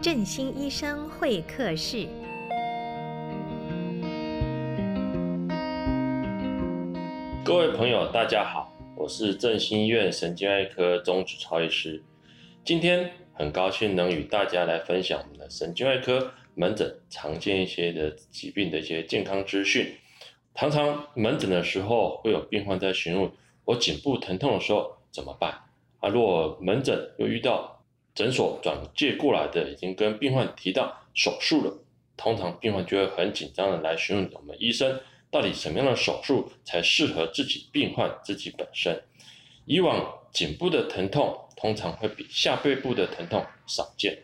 振兴医生会客室。各位朋友，大家好，我是振兴医院神经外科钟子超医师。今天很高兴能与大家来分享我们的神经外科门诊常见一些的疾病的一些健康资讯。常常门诊的时候会有病患在询问，我颈部疼痛的时候怎么办？啊，如果门诊又遇到诊所转介过来的已经跟病患提到手术了，通常病患就会很紧张的来询问我们医生，到底什么样的手术才适合自己病患自己本身。以往颈部的疼痛通常会比下背部的疼痛少见，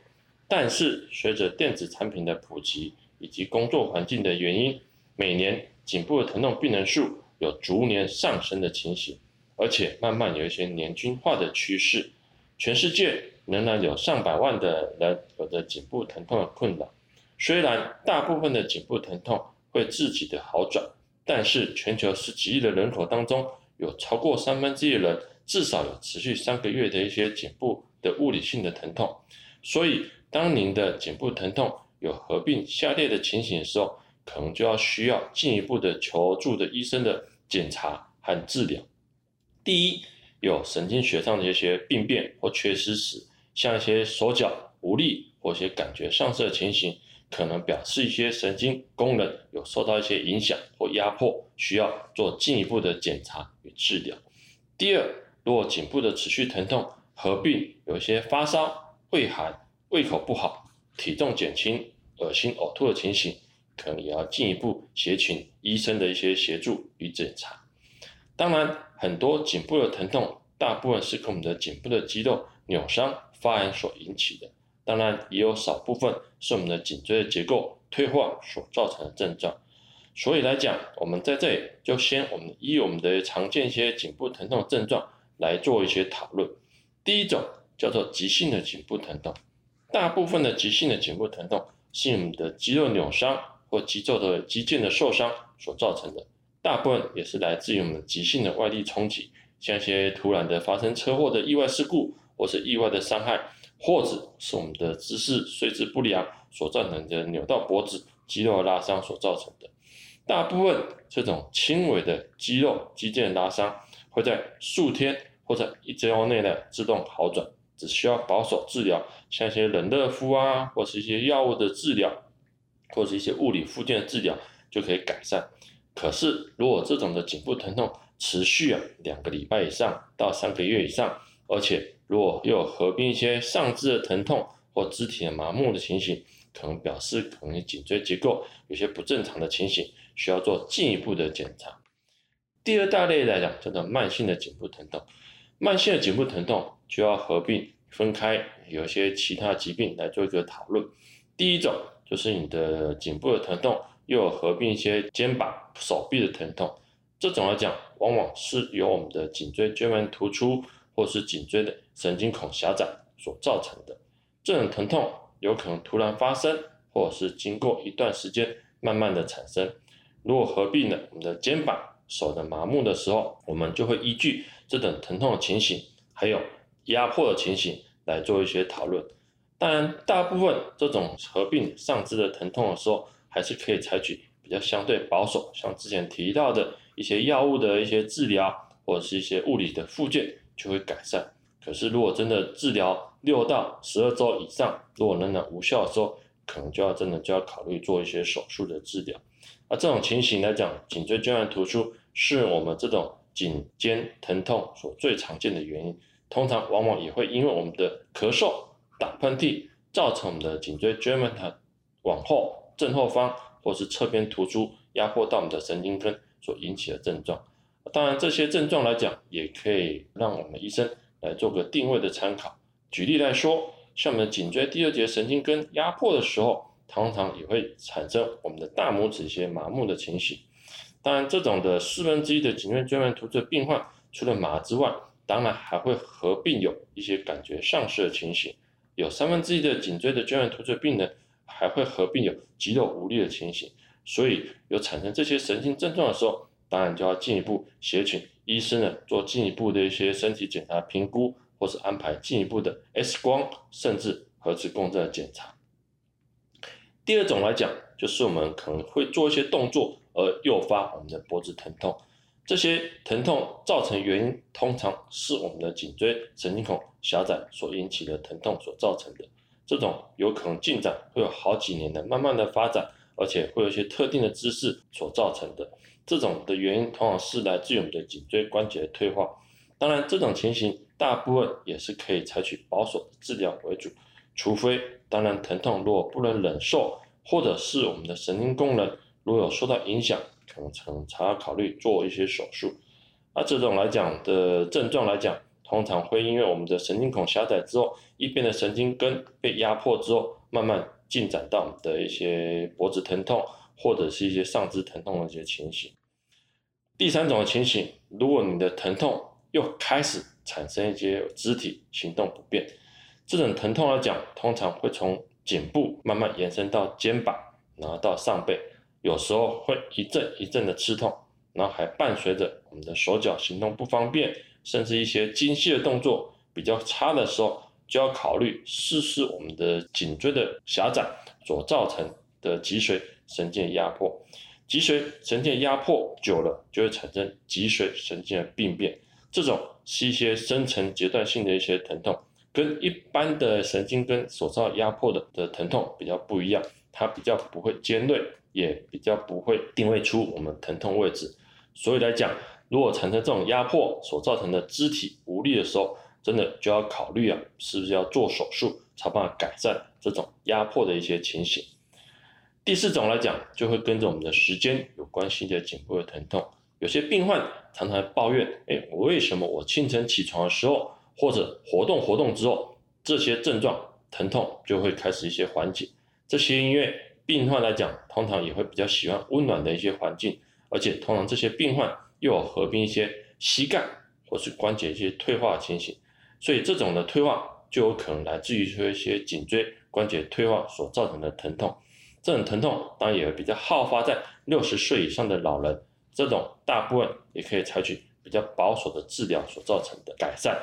但是随着电子产品的普及以及工作环境的原因，每年颈部的疼痛病人数有逐年上升的情形，而且慢慢有一些年轻化的趋势，全世界。仍然有上百万的人有着颈部疼痛的困扰，虽然大部分的颈部疼痛会自己的好转，但是全球十几亿的人口当中，有超过三分之一的人至少有持续三个月的一些颈部的物理性的疼痛。所以，当您的颈部疼痛有合并下列的情形的时候，可能就要需要进一步的求助的医生的检查和治疗。第一，有神经学上的一些病变或缺失时。像一些手脚无力或一些感觉丧失的情形，可能表示一些神经功能有受到一些影响或压迫，需要做进一步的检查与治疗。第二，如果颈部的持续疼痛合并有一些发烧、畏寒、胃口不好、体重减轻、恶心呕吐的情形，可能也要进一步协请医生的一些协助与检查。当然，很多颈部的疼痛，大部分是跟我们的颈部的肌肉扭伤。发炎所引起的，当然也有少部分是我们的颈椎的结构退化所造成的症状。所以来讲，我们在这里就先我们依我们的常见一些颈部疼痛的症状来做一些讨论。第一种叫做急性的颈部疼痛，大部分的急性的颈部疼痛是我们的肌肉扭伤或肌肉的肌腱的受伤所造成的，大部分也是来自于我们急性的外力冲击，像一些突然的发生车祸的意外事故。或是意外的伤害，或者是我们的姿势睡姿不良所造成的扭到脖子、肌肉拉伤所造成的。大部分这种轻微的肌肉肌腱拉伤会在数天或者一周内呢自动好转，只需要保守治疗，像一些冷热敷啊，或是一些药物的治疗，或是一些物理复健的治疗就可以改善。可是如果这种的颈部疼痛持续啊两个礼拜以上到三个月以上，而且如果又合并一些上肢的疼痛或肢体的麻木的情形，可能表示可能颈椎结构有些不正常的情形，需要做进一步的检查。第二大类来讲叫做慢性的颈部疼痛，慢性的颈部疼痛就要合并分开，有一些其他疾病来做一个讨论。第一种就是你的颈部的疼痛又有合并一些肩膀、手臂的疼痛，这种来讲往往是由我们的颈椎椎盘突出。或是颈椎的神经孔狭窄所造成的这种疼痛，有可能突然发生，或者是经过一段时间慢慢的产生。如果合并了我们的肩膀、手的麻木的时候，我们就会依据这种疼痛的情形，还有压迫的情形来做一些讨论。当然，大部分这种合并上肢的疼痛的时候，还是可以采取比较相对保守，像之前提到的一些药物的一些治疗，或者是一些物理的复健。就会改善。可是，如果真的治疗六到十二周以上，如果仍然无效的时候，可能就要真的就要考虑做一些手术的治疗。而这种情形来讲，颈椎椎盘突出是我们这种颈肩疼痛所最常见的原因。通常往往也会因为我们的咳嗽、打喷嚏，造成我们的颈椎椎盘往后正后方或是侧边突出，压迫到我们的神经根所引起的症状。当然，这些症状来讲，也可以让我们医生来做个定位的参考。举例来说，像我们的颈椎第二节神经根压迫的时候，常常也会产生我们的大拇指一些麻木的情形。当然，这种的四分之一的颈椎椎盘突出病患，除了麻之外，当然还会合并有一些感觉丧失的情形。有三分之一的颈椎的椎盘突出病人，还会合并有肌肉无力的情形。所以，有产生这些神经症状的时候，当然就要进一步协请医生呢，做进一步的一些身体检查评估，或是安排进一步的 X 光甚至核磁共振的检查。第二种来讲，就是我们可能会做一些动作而诱发我们的脖子疼痛。这些疼痛造成原因，通常是我们的颈椎神经孔狭窄所引起的疼痛所造成的。这种有可能进展会有好几年的慢慢的发展，而且会有一些特定的姿势所造成的。这种的原因通常是来自于我们的颈椎关节退化。当然，这种情形大部分也是可以采取保守治疗为主，除非当然疼痛如果不能忍受，或者是我们的神经功能如果有受到影响。可能才要考虑做一些手术，那这种来讲的症状来讲，通常会因为我们的神经孔狭窄之后，一边的神经根被压迫之后，慢慢进展到我们的一些脖子疼痛，或者是一些上肢疼痛的一些情形。第三种的情形，如果你的疼痛又开始产生一些肢体行动不便，这种疼痛来讲，通常会从颈部慢慢延伸到肩膀，然后到上背。有时候会一阵一阵的刺痛，然后还伴随着我们的手脚行动不方便，甚至一些精细的动作比较差的时候，就要考虑试试我们的颈椎的狭窄所造成的脊髓神经的压迫。脊髓神经的压迫久了，就会产生脊髓神经的病变。这种是一些深层阶段性的一些疼痛，跟一般的神经根所造压迫的的疼痛比较不一样，它比较不会尖锐。也比较不会定位出我们疼痛位置，所以来讲，如果产生这种压迫所造成的肢体无力的时候，真的就要考虑啊，是不是要做手术才办法改善这种压迫的一些情形。第四种来讲，就会跟着我们的时间有关系的颈部的疼痛。有些病患常常抱怨，哎，为什么我清晨起床的时候，或者活动活动之后，这些症状疼痛就会开始一些缓解？这些因为。病患来讲，通常也会比较喜欢温暖的一些环境，而且通常这些病患又有合并一些膝盖或是关节一些退化的情形，所以这种的退化就有可能来自于说一些颈椎关节退化所造成的疼痛。这种疼痛当然也比较好发在六十岁以上的老人，这种大部分也可以采取比较保守的治疗所造成的改善。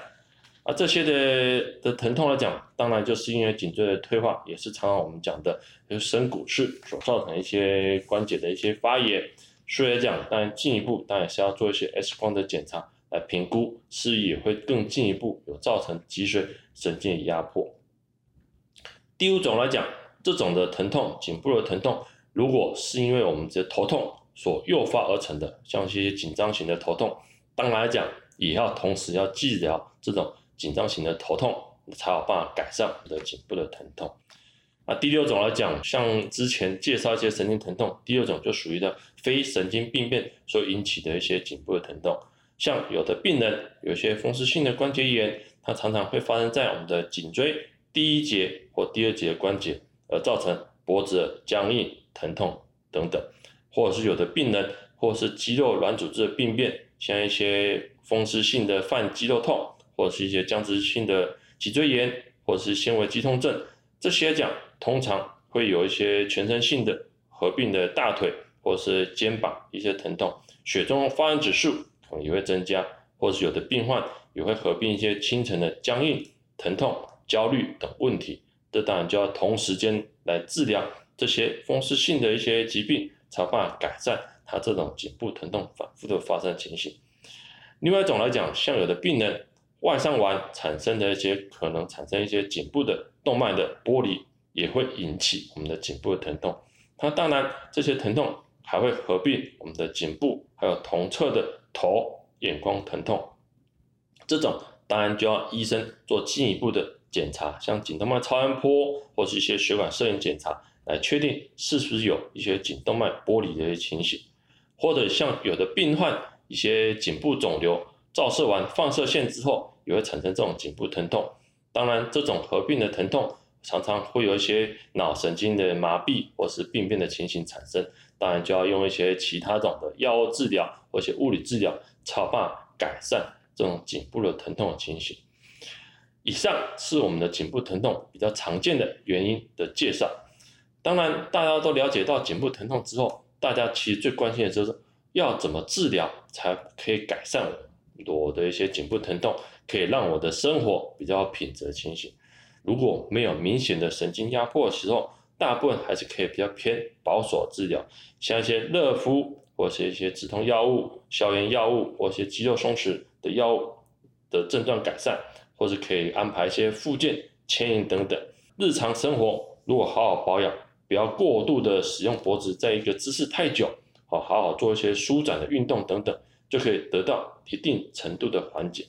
而这些的的疼痛来讲，当然就是因为颈椎的退化，也是常常我们讲的，就是深骨刺所造成一些关节的一些发炎。所以来讲，当然进一步当然是要做一些 X 光的检查来评估，是也会更进一步有造成脊髓神经压迫。第五种来讲，这种的疼痛，颈部的疼痛，如果是因为我们的头痛所诱发而成的，像一些紧张型的头痛，当然来讲也要同时要治疗这种。紧张型的头痛才有办法改善我们的颈部的疼痛。啊，第六种来讲，像之前介绍一些神经疼痛，第六种就属于的非神经病变所引起的一些颈部的疼痛。像有的病人有些风湿性的关节炎，它常常会发生在我们的颈椎第一节或第二节关节，而造成脖子僵硬、疼痛等等。或者是有的病人，或是肌肉软组织的病变，像一些风湿性的泛肌肉痛。或者是一些僵直性的脊椎炎，或者是纤维肌痛症，这些讲通常会有一些全身性的合并的大腿或是肩膀一些疼痛，血中发炎指数也会增加，或者是有的病患也会合并一些清晨的僵硬、疼痛、焦虑等问题，这当然就要同时间来治疗这些风湿性的一些疾病，才有办法改善他这种颈部疼痛反复的发生情形。另外一种来讲，像有的病人。外伤完产生的一些可能产生一些颈部的动脉的剥离，也会引起我们的颈部的疼痛。它当然这些疼痛还会合并我们的颈部，还有同侧的头、眼眶疼痛。这种当然就要医生做进一步的检查，像颈动脉超音波或是一些血管摄影检查，来确定是不是有一些颈动脉剥离的一些情形，或者像有的病患一些颈部肿瘤照射完放射线之后。也会产生这种颈部疼痛，当然这种合并的疼痛常常会有一些脑神经的麻痹或是病变的情形产生，当然就要用一些其他种的药物治疗或者物理治疗，才有办法改善这种颈部的疼痛的情形。以上是我们的颈部疼痛比较常见的原因的介绍。当然大家都了解到颈部疼痛之后，大家其实最关心的就是要怎么治疗才可以改善我的一些颈部疼痛。可以让我的生活比较品质的情形。如果没有明显的神经压迫的时候，大部分还是可以比较偏保守治疗，像一些热敷或是一些止痛药物、消炎药物或一些肌肉松弛的药物的症状改善，或是可以安排一些复健、牵引等等。日常生活如果好好保养，不要过度的使用脖子在一个姿势太久，好好好做一些舒展的运动等等，就可以得到一定程度的缓解。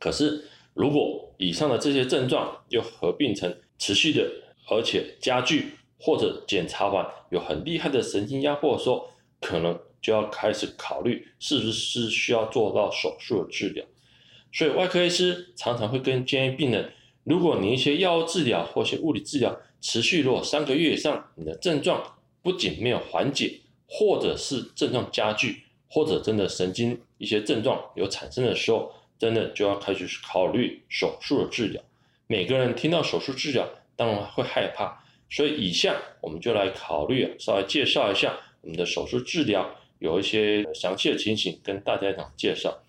可是，如果以上的这些症状又合并成持续的，而且加剧，或者检查完有很厉害的神经压迫的时候，可能就要开始考虑是不是需要做到手术的治疗。所以，外科医师常常会跟建议病人，如果你一些药物治疗或一些物理治疗持续如果三个月以上，你的症状不仅没有缓解，或者是症状加剧，或者真的神经一些症状有产生的时候，真的就要开始考虑手术的治疗。每个人听到手术治疗，当然会害怕，所以以下我们就来考虑，稍微介绍一下我们的手术治疗，有一些详细的情形跟大家讲介绍。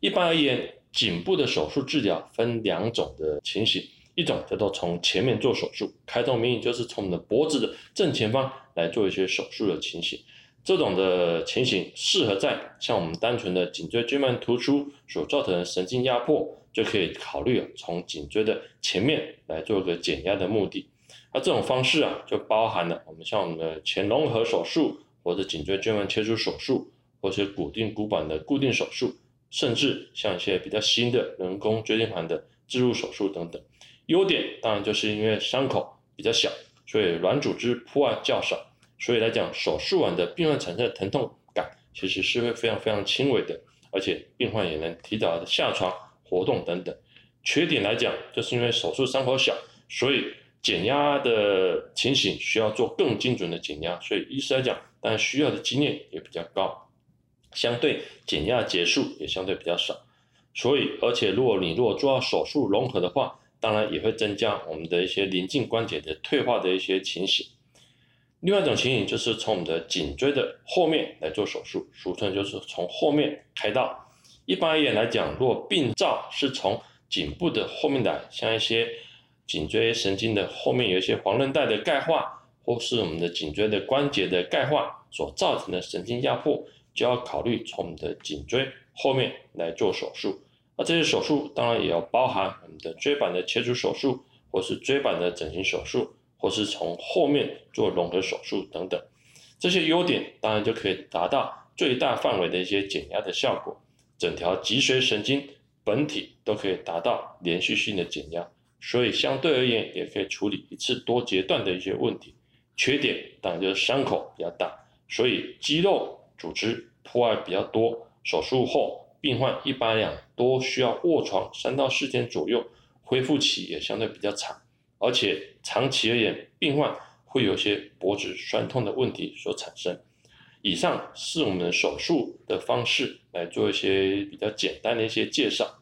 一般而言，颈部的手术治疗分两种的情形，一种叫做从前面做手术，开宗明义就是从我们的脖子的正前方来做一些手术的情形。这种的情形适合在像我们单纯的颈椎椎盘突出所造成的神经压迫，就可以考虑从颈椎的前面来做个减压的目的。那这种方式啊，就包含了我们像我们的前融合手术，或者颈椎椎盘切除手术，或者骨钉骨板的固定手术，甚至像一些比较新的人工椎间盘的置入手术等等。优点当然就是因为伤口比较小，所以软组织破坏较少。所以来讲，手术完的病患产生的疼痛感其实是会非常非常轻微的，而且病患也能提早的下床活动等等。缺点来讲，就是因为手术伤口小，所以减压的情形需要做更精准的减压，所以医师来讲，当然需要的经验也比较高，相对减压结束也相对比较少。所以，而且如果你如果做到手术融合的话，当然也会增加我们的一些临近关节的退化的一些情形。另外一种情形就是从我们的颈椎的后面来做手术，俗称就是从后面开刀。一般而言来讲，如果病灶是从颈部的后面来，像一些颈椎神经的后面有一些黄韧带的钙化，或是我们的颈椎的关节的钙化所造成的神经压迫，就要考虑从我们的颈椎后面来做手术。那这些手术当然也要包含我们的椎板的切除手术，或是椎板的整形手术。或是从后面做融合手术等等，这些优点当然就可以达到最大范围的一些减压的效果，整条脊髓神经本体都可以达到连续性的减压，所以相对而言也可以处理一次多节段的一些问题。缺点当然就是伤口比较大，所以肌肉组织破坏比较多，手术后病患一般来讲都需要卧床三到四天左右，恢复期也相对比较长。而且长期而言，病患会有些脖子酸痛的问题所产生。以上是我们手术的方式来做一些比较简单的一些介绍。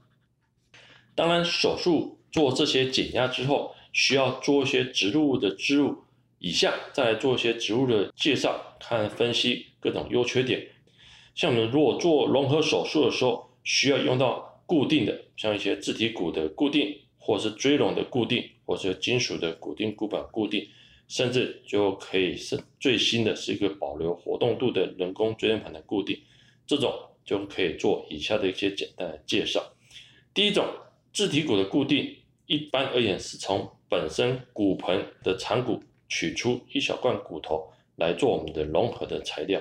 当然，手术做这些减压之后，需要做一些植入物的植入。以下再来做一些植入的介绍，看分析各种优缺点。像我们如果做融合手术的时候，需要用到固定的，像一些自体骨的固定，或是椎龙的固定。或者金属的骨钉骨板固定，甚至就可以是最新的是一个保留活动度的人工椎间盘的固定，这种就可以做以下的一些简单的介绍。第一种，自体骨的固定，一般而言是从本身骨盆的长骨取出一小块骨头来做我们的融合的材料。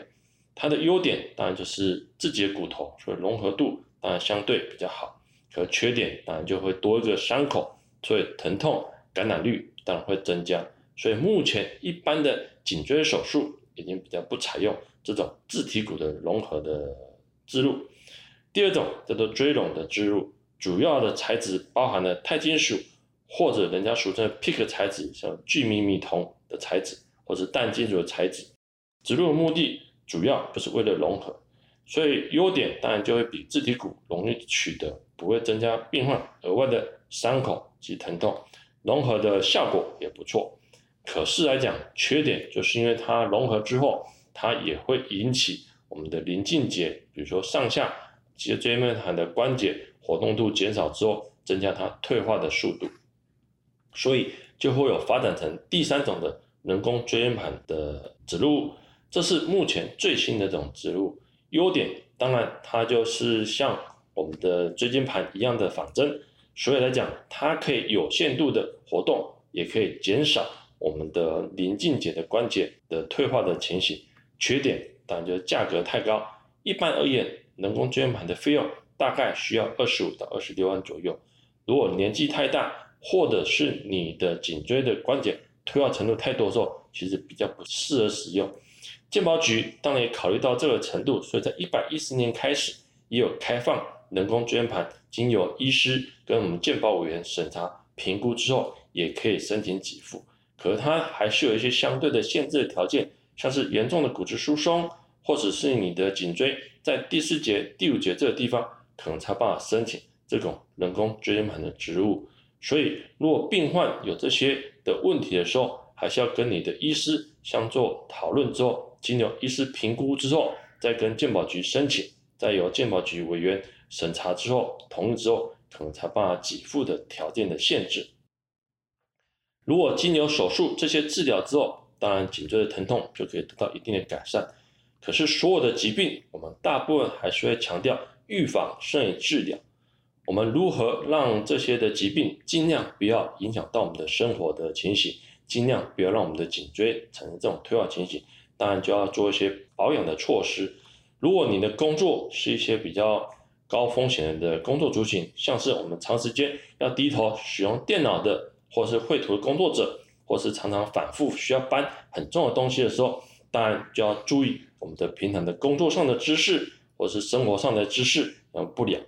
它的优点当然就是自己的骨头，所以融合度当然相对比较好。和缺点当然就会多一个伤口，所以疼痛。感染率当然会增加，所以目前一般的颈椎手术已经比较不采用这种自体骨的融合的植入。第二种叫做椎龙的植入，主要的材质包含了钛金属或者人家俗称的 PICK 材质，像聚醚醚铜的材质，或者氮金属的材质。植入的目的主要就是为了融合，所以优点当然就会比自体骨容易取得，不会增加病患额外的伤口及疼痛。融合的效果也不错，可是来讲，缺点就是因为它融合之后，它也会引起我们的邻近节，比如说上下脊椎间盘的关节活动度减少之后，增加它退化的速度，所以就会有发展成第三种的人工椎间盘的植入物，这是目前最新的这种植入。优点当然它就是像我们的椎间盘一样的仿真，所以来讲它可以有限度的活动，也可以减少我们的临近节的关节的退化的情形。缺点当然就是价格太高。一般而言，人工椎间盘的费用大概需要二十五到二十六万左右。如果年纪太大，或者是你的颈椎的关节退化程度太多的时候，其实比较不适合使用。健保局当然也考虑到这个程度，所以在一百一十年开始也有开放人工椎间盘，经由医师跟我们健保委员审查评估之后，也可以申请给付。可它还是有一些相对的限制的条件，像是严重的骨质疏松，或者是你的颈椎在第四节、第五节这个地方，可能才办法申请这种人工椎间盘的植入。所以，如果病患有这些的问题的时候，还是要跟你的医师相做讨论之后，经由医师评估之后，再跟健保局申请，再由健保局委员审查之后同意之后，可能才办法给付的条件的限制。如果经由手术这些治疗之后，当然颈椎的疼痛就可以得到一定的改善。可是所有的疾病，我们大部分还是会强调预防胜于治疗。我们如何让这些的疾病尽量不要影响到我们的生活的情形，尽量不要让我们的颈椎产生这种退化情形？当然就要做一些保养的措施。如果你的工作是一些比较高风险的工作族群，像是我们长时间要低头使用电脑的，或是绘图的工作者，或是常常反复需要搬很重的东西的时候，当然就要注意我们的平常的工作上的姿势，或是生活上的姿势要不良。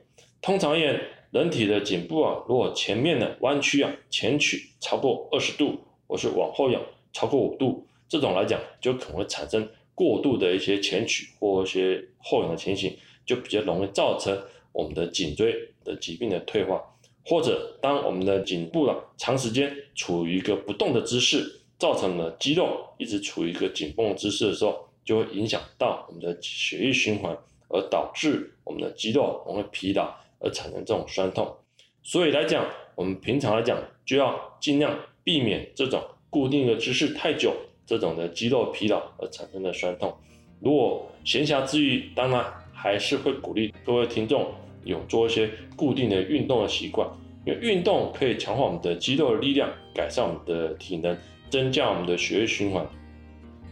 通常而言，人体的颈部啊，如果前面的弯曲啊，前曲超过二十度，或是往后仰超过五度，这种来讲就可能会产生过度的一些前曲或一些后仰的情形，就比较容易造成我们的颈椎的疾病的退化。或者当我们的颈部啊长时间处于一个不动的姿势，造成了肌肉一直处于一个紧绷的姿势的时候，就会影响到我们的血液循环，而导致我们的肌肉容易疲劳。而产生这种酸痛，所以来讲，我们平常来讲就要尽量避免这种固定的姿势太久，这种的肌肉疲劳而产生的酸痛。如果闲暇之余，当然还是会鼓励各位听众有做一些固定的运动的习惯，因为运动可以强化我们的肌肉的力量，改善我们的体能，增加我们的血液循环，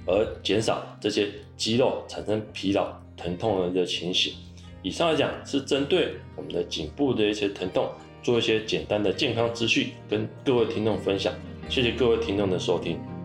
而减少这些肌肉产生疲劳、疼痛的情形。以上来讲是针对我们的颈部的一些疼痛，做一些简单的健康资讯，跟各位听众分享。谢谢各位听众的收听。